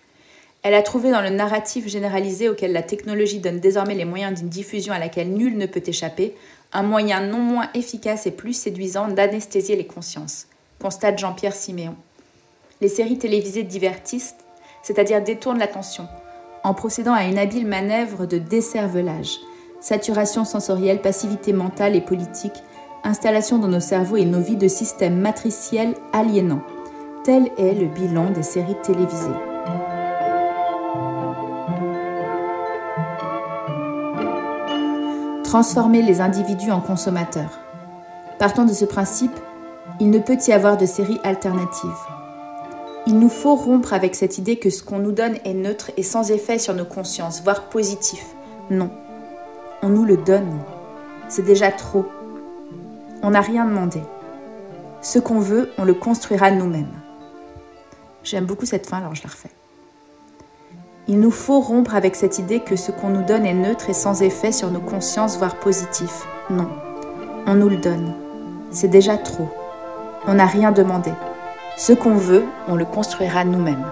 Elle a trouvé dans le narratif généralisé auquel la technologie donne désormais les moyens d'une diffusion à laquelle nul ne peut échapper, un moyen non moins efficace et plus séduisant d'anesthésier les consciences, constate Jean-Pierre Siméon. Les séries télévisées divertissent, c'est-à-dire détournent l'attention, en procédant à une habile manœuvre de décervelage, saturation sensorielle, passivité mentale et politique, installation dans nos cerveaux et nos vies de systèmes matriciels aliénants. Tel est le bilan des séries télévisées. Transformer les individus en consommateurs. Partant de ce principe, il ne peut y avoir de séries alternatives. Il nous faut rompre avec cette idée que ce qu'on nous donne est neutre et sans effet sur nos consciences, voire positif. Non. On nous le donne. C'est déjà trop. On n'a rien demandé. Ce qu'on veut, on le construira nous-mêmes. J'aime beaucoup cette fin, alors je la refais. Il nous faut rompre avec cette idée que ce qu'on nous donne est neutre et sans effet sur nos consciences, voire positif. Non. On nous le donne. C'est déjà trop. On n'a rien demandé. Ce qu'on veut, on le construira nous-mêmes.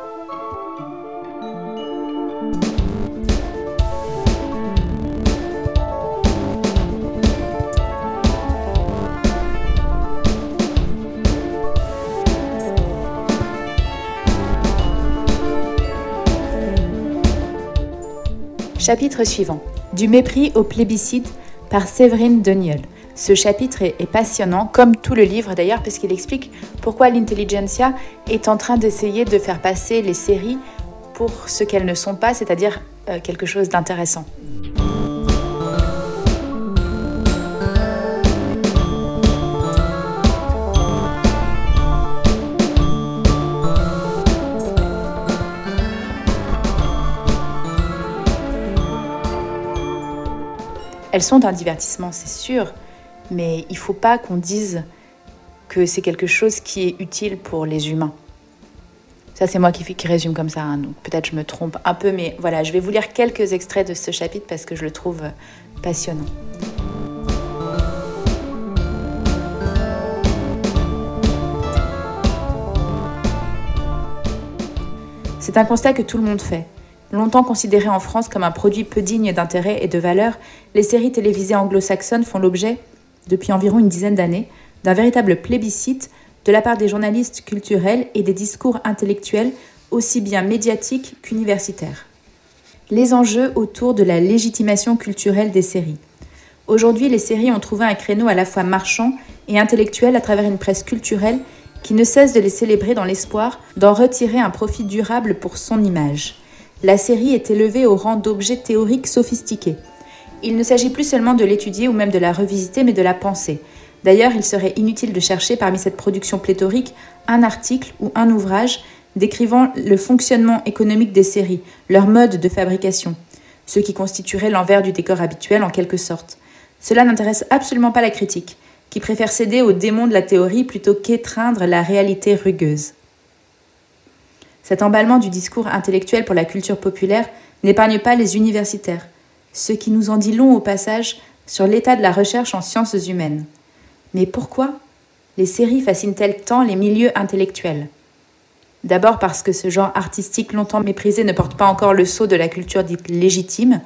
Chapitre suivant. Du mépris au plébiscite par Séverine Deniol. Ce chapitre est, passionnant, comme tout le livre d'ailleurs, parce qu'il explique pourquoi l'intelligentsia est en train d'essayer de faire passer les séries pour ce qu'elles ne sont pas, c'est-à-dire euh, quelque chose d'intéressant. Elles sont un divertissement, c'est sûr, mais il ne faut pas qu'on dise que c'est quelque chose qui est utile pour les humains. Ça, c'est moi qui, résume comme ça, hein, donc peut-être je me trompe un peu, mais voilà, je vais vous lire quelques extraits de ce chapitre parce que je le trouve passionnant. C'est un constat que tout le monde fait. Longtemps considérées en France comme un produit peu digne d'intérêt et de valeur, les séries télévisées anglo-saxonnes font l'objet, depuis environ une dizaine d'années, d'un véritable plébiscite de la part des journalistes culturels et des discours intellectuels aussi bien médiatiques qu'universitaires. Les enjeux autour de la légitimation culturelle des séries. Aujourd'hui, les séries ont trouvé un créneau à la fois marchand et intellectuel à travers une presse culturelle qui ne cesse de les célébrer dans l'espoir d'en retirer un profit durable pour son image la série est élevée au rang d'objet théorique sophistiqué. Il ne s'agit plus seulement de l'étudier ou même de la revisiter, mais de la penser. D'ailleurs, il serait inutile de chercher parmi cette production pléthorique un article ou un ouvrage décrivant le fonctionnement économique des séries, leur mode de fabrication, ce qui constituerait l'envers du décor habituel en quelque sorte. Cela n'intéresse absolument pas la critique, qui préfère céder au démon de la théorie plutôt qu'étreindre la réalité rugueuse. Cet emballement du discours intellectuel pour la culture populaire n'épargne pas les universitaires, ce qui nous en dit long au passage sur l'état de la recherche en sciences humaines. Mais pourquoi les séries fascinent-elles tant les milieux intellectuels? D'abord parce que ce genre artistique longtemps méprisé ne porte pas encore le sceau de la culture dite légitime,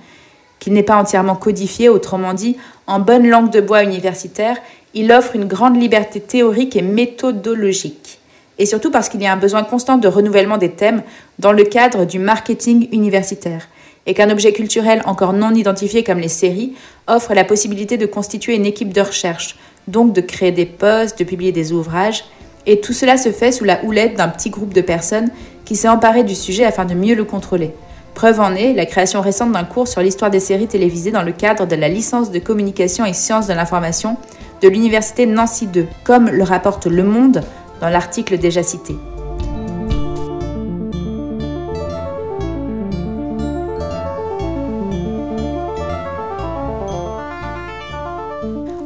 qu'il n'est pas entièrement codifié, autrement dit, en bonne langue de bois universitaire, il offre une grande liberté théorique et méthodologique. Et surtout parce qu'il y a un besoin constant de renouvellement des thèmes dans le cadre du marketing universitaire, et qu'un objet culturel encore non identifié comme les séries offre la possibilité de constituer une équipe de recherche, donc de créer des postes, de publier des ouvrages, et tout cela se fait sous la houlette d'un petit groupe de personnes qui s'est emparé du sujet afin de mieux le contrôler. Preuve en est la création récente d'un cours sur l'histoire des séries télévisées dans le cadre de la licence de communication et sciences de l'information de l'université Nancy 2, comme le rapporte Le Monde dans l'article déjà cité.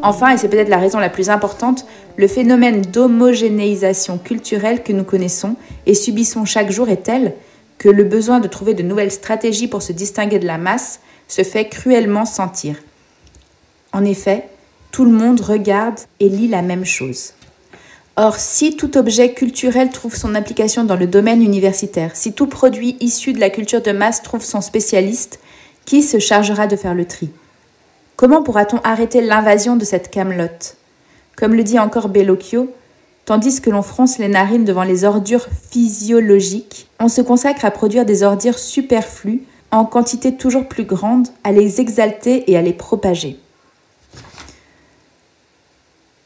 Enfin, et c'est peut-être la raison la plus importante, le phénomène d'homogénéisation culturelle que nous connaissons et subissons chaque jour est tel que le besoin de trouver de nouvelles stratégies pour se distinguer de la masse se fait cruellement sentir. En effet, tout le monde regarde et lit la même chose. Or, si tout objet culturel trouve son application dans le domaine universitaire, si tout produit issu de la culture de masse trouve son spécialiste, qui se chargera de faire le tri? Comment pourra-t-on arrêter l'invasion de cette camelote? Comme le dit encore Bellocchio, tandis que l'on fronce les narines devant les ordures physiologiques, on se consacre à produire des ordures superflues en quantité toujours plus grande, à les exalter et à les propager.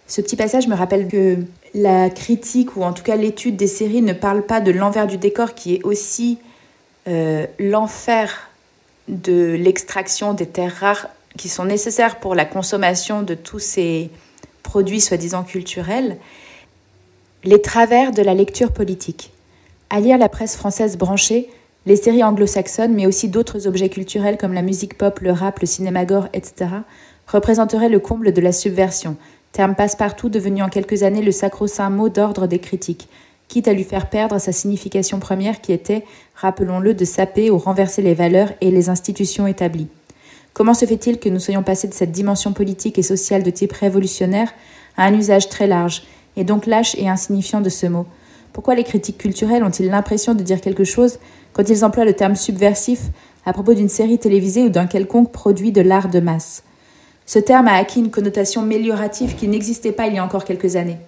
Ce petit passage me rappelle que la critique, ou en tout cas l'étude des séries, ne parle pas de l'envers du décor qui est aussi euh, l'enfer de l'extraction des terres rares qui sont nécessaires pour la consommation de tous ces produits soi-disant culturels, les travers de la lecture politique. À lire la presse française branchée, les séries anglo-saxonnes, mais aussi d'autres objets culturels comme la musique pop, le rap, le cinéma gore, etc., représenteraient le comble de la subversion, terme passe-partout devenu en quelques années le sacro-saint mot d'ordre des critiques, quitte à lui faire perdre sa signification première qui était, rappelons-le, de saper ou renverser les valeurs et les institutions établies. Comment se fait-il que nous soyons passés de cette dimension politique et sociale de type révolutionnaire à un usage très large, et donc lâche et insignifiant de ce mot? Pourquoi les critiques culturelles ont-ils l'impression de dire quelque chose quand ils emploient le terme subversif à propos d'une série télévisée ou d'un quelconque produit de l'art de masse? Ce terme a acquis une connotation méliorative qui n'existait pas il y a encore quelques années.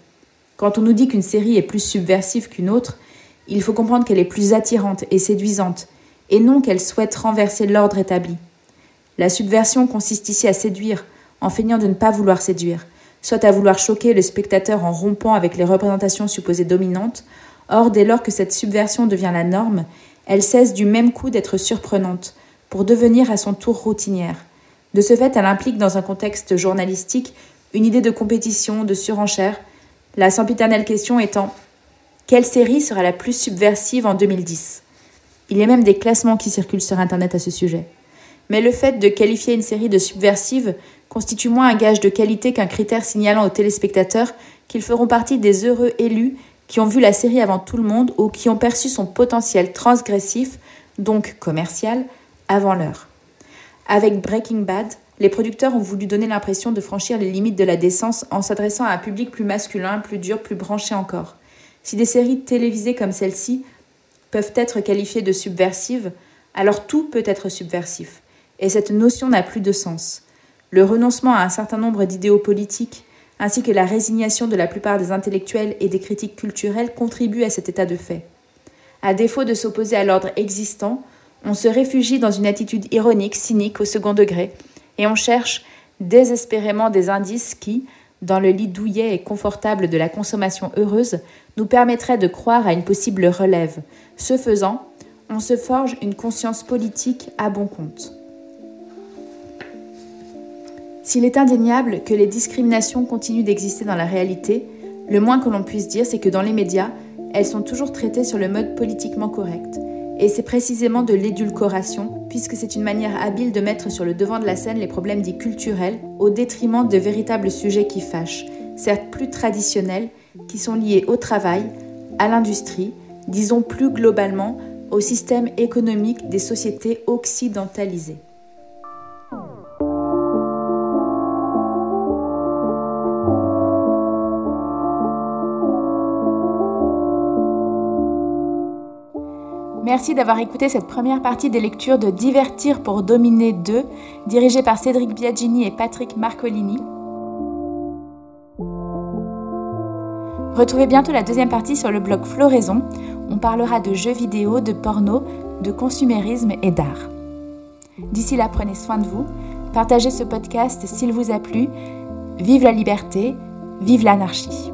Quand on nous dit qu'une série est plus subversive qu'une autre, il faut comprendre qu'elle est plus attirante et séduisante, et non qu'elle souhaite renverser l'ordre établi. La subversion consiste ici à séduire, en feignant de ne pas vouloir séduire, soit à vouloir choquer le spectateur en rompant avec les représentations supposées dominantes. Or, dès lors que cette subversion devient la norme, elle cesse du même coup d'être surprenante, pour devenir à son tour routinière. De ce fait, elle implique dans un contexte journalistique une idée de compétition, de surenchère, la sempiternelle question étant quelle série sera la plus subversive en 2010 Il y a même des classements qui circulent sur Internet à ce sujet mais le fait de qualifier une série de subversive constitue moins un gage de qualité qu'un critère signalant aux téléspectateurs qu'ils feront partie des heureux élus qui ont vu la série avant tout le monde ou qui ont perçu son potentiel transgressif, donc commercial, avant l'heure. Avec Breaking Bad, les producteurs ont voulu donner l'impression de franchir les limites de la décence en s'adressant à un public plus masculin, plus dur, plus branché encore. Si des séries télévisées comme celle-ci peuvent être qualifiées de subversives, alors tout peut être subversif et cette notion n'a plus de sens. Le renoncement à un certain nombre d'idéaux politiques, ainsi que la résignation de la plupart des intellectuels et des critiques culturelles contribuent à cet état de fait. À défaut de s'opposer à l'ordre existant, on se réfugie dans une attitude ironique, cynique au second degré, et on cherche désespérément des indices qui, dans le lit douillet et confortable de la consommation heureuse, nous permettraient de croire à une possible relève. Ce faisant, on se forge une conscience politique à bon compte. S'il est indéniable que les discriminations continuent d'exister dans la réalité, le moins que l'on puisse dire, c'est que dans les médias, elles sont toujours traitées sur le mode politiquement correct. Et c'est précisément de l'édulcoration, puisque c'est une manière habile de mettre sur le devant de la scène les problèmes dits culturels, au détriment de véritables sujets qui fâchent, certes plus traditionnels, qui sont liés au travail, à l'industrie, disons plus globalement au système économique des sociétés occidentalisées. Merci d'avoir écouté cette première partie des lectures de Divertir pour dominer 2, dirigée par Cédric Biagini et Patrick Marcolini. Retrouvez bientôt la deuxième partie sur le blog Floraison. On parlera de jeux vidéo, de porno, de consumérisme et d'art. D'ici là, prenez soin de vous. Partagez ce podcast s'il vous a plu. Vive la liberté, vive l'anarchie.